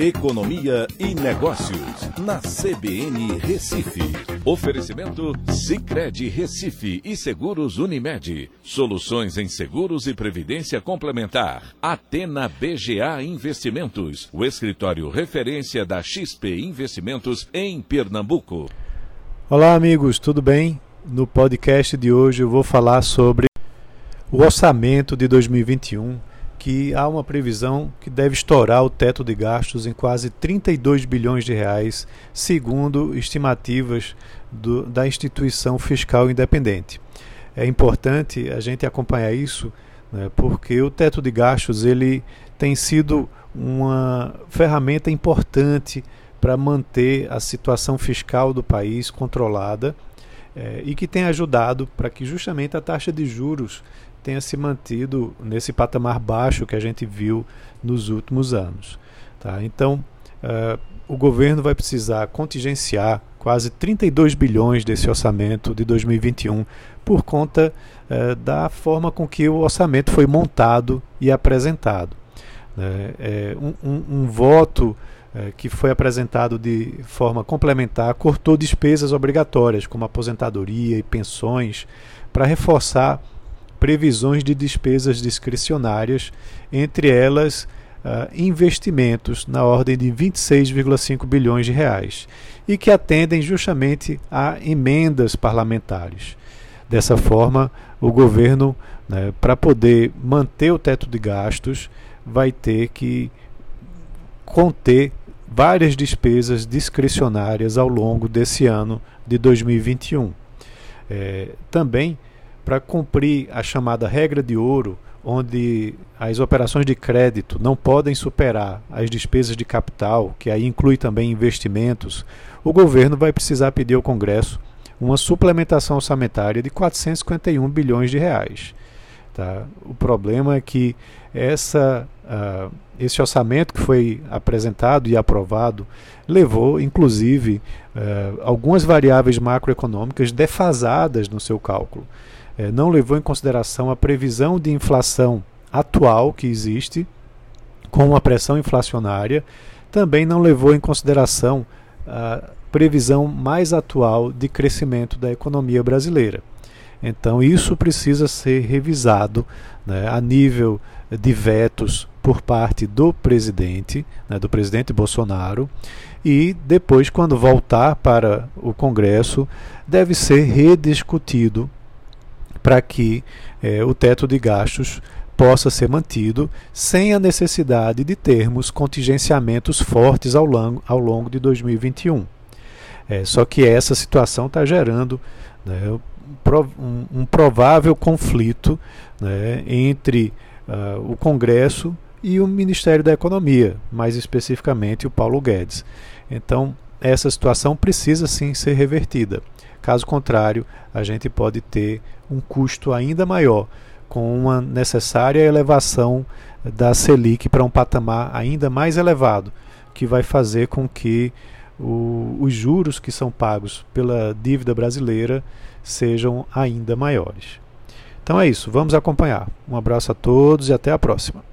Economia e Negócios, na CBN Recife. Oferecimento Cicred Recife e Seguros Unimed. Soluções em seguros e previdência complementar. Atena BGA Investimentos, o escritório referência da XP Investimentos em Pernambuco. Olá, amigos, tudo bem? No podcast de hoje eu vou falar sobre o orçamento de 2021 que há uma previsão que deve estourar o teto de gastos em quase 32 bilhões de reais, segundo estimativas do, da instituição fiscal independente. É importante a gente acompanhar isso, né, porque o teto de gastos ele tem sido uma ferramenta importante para manter a situação fiscal do país controlada é, e que tem ajudado para que justamente a taxa de juros tenha se mantido nesse patamar baixo que a gente viu nos últimos anos. Tá? Então, uh, o governo vai precisar contingenciar quase 32 bilhões desse orçamento de 2021 por conta uh, da forma com que o orçamento foi montado e apresentado. Né? É, um, um, voto uh, que foi apresentado de forma complementar cortou despesas obrigatórias, como aposentadoria e pensões, para reforçar previsões de despesas discricionárias, entre elas uh, investimentos na ordem de 26,5 bilhões de reais, e que atendem justamente a emendas parlamentares. Dessa forma, o governo, né, para poder manter o teto de gastos, vai ter que conter várias despesas discricionárias ao longo desse ano de 2021. É, também para cumprir a chamada regra de ouro, onde as operações de crédito não podem superar as despesas de capital, que aí inclui também investimentos, o governo vai precisar pedir ao Congresso uma suplementação orçamentária de 451 bilhões de reais. Tá? O problema é que essa, uh, esse orçamento que foi apresentado e aprovado levou, inclusive, uh, algumas variáveis macroeconômicas defasadas no seu cálculo é, não levou em consideração a previsão de inflação atual que existe, com uma pressão inflacionária, também não levou em consideração a previsão mais atual de crescimento da economia brasileira. Então, isso precisa ser revisado né, a nível de vetos por parte do presidente, né, do presidente Bolsonaro, e depois, quando voltar para o Congresso, deve ser rediscutido para que é, o teto de gastos possa ser mantido sem a necessidade de termos contingenciamentos fortes ao longo, ao longo de 2021. É, só que essa situação está gerando né, um, um, provável conflito né, entre uh, o Congresso e o Ministério da Economia, mais especificamente o Paulo Guedes. Então, essa situação precisa sim ser revertida. Caso contrário, a gente pode ter um custo ainda maior, com uma necessária elevação da Selic para um patamar ainda mais elevado, que vai fazer com que o, os juros que são pagos pela dívida brasileira sejam ainda maiores. Então é isso, vamos acompanhar. Um abraço a todos e até a próxima.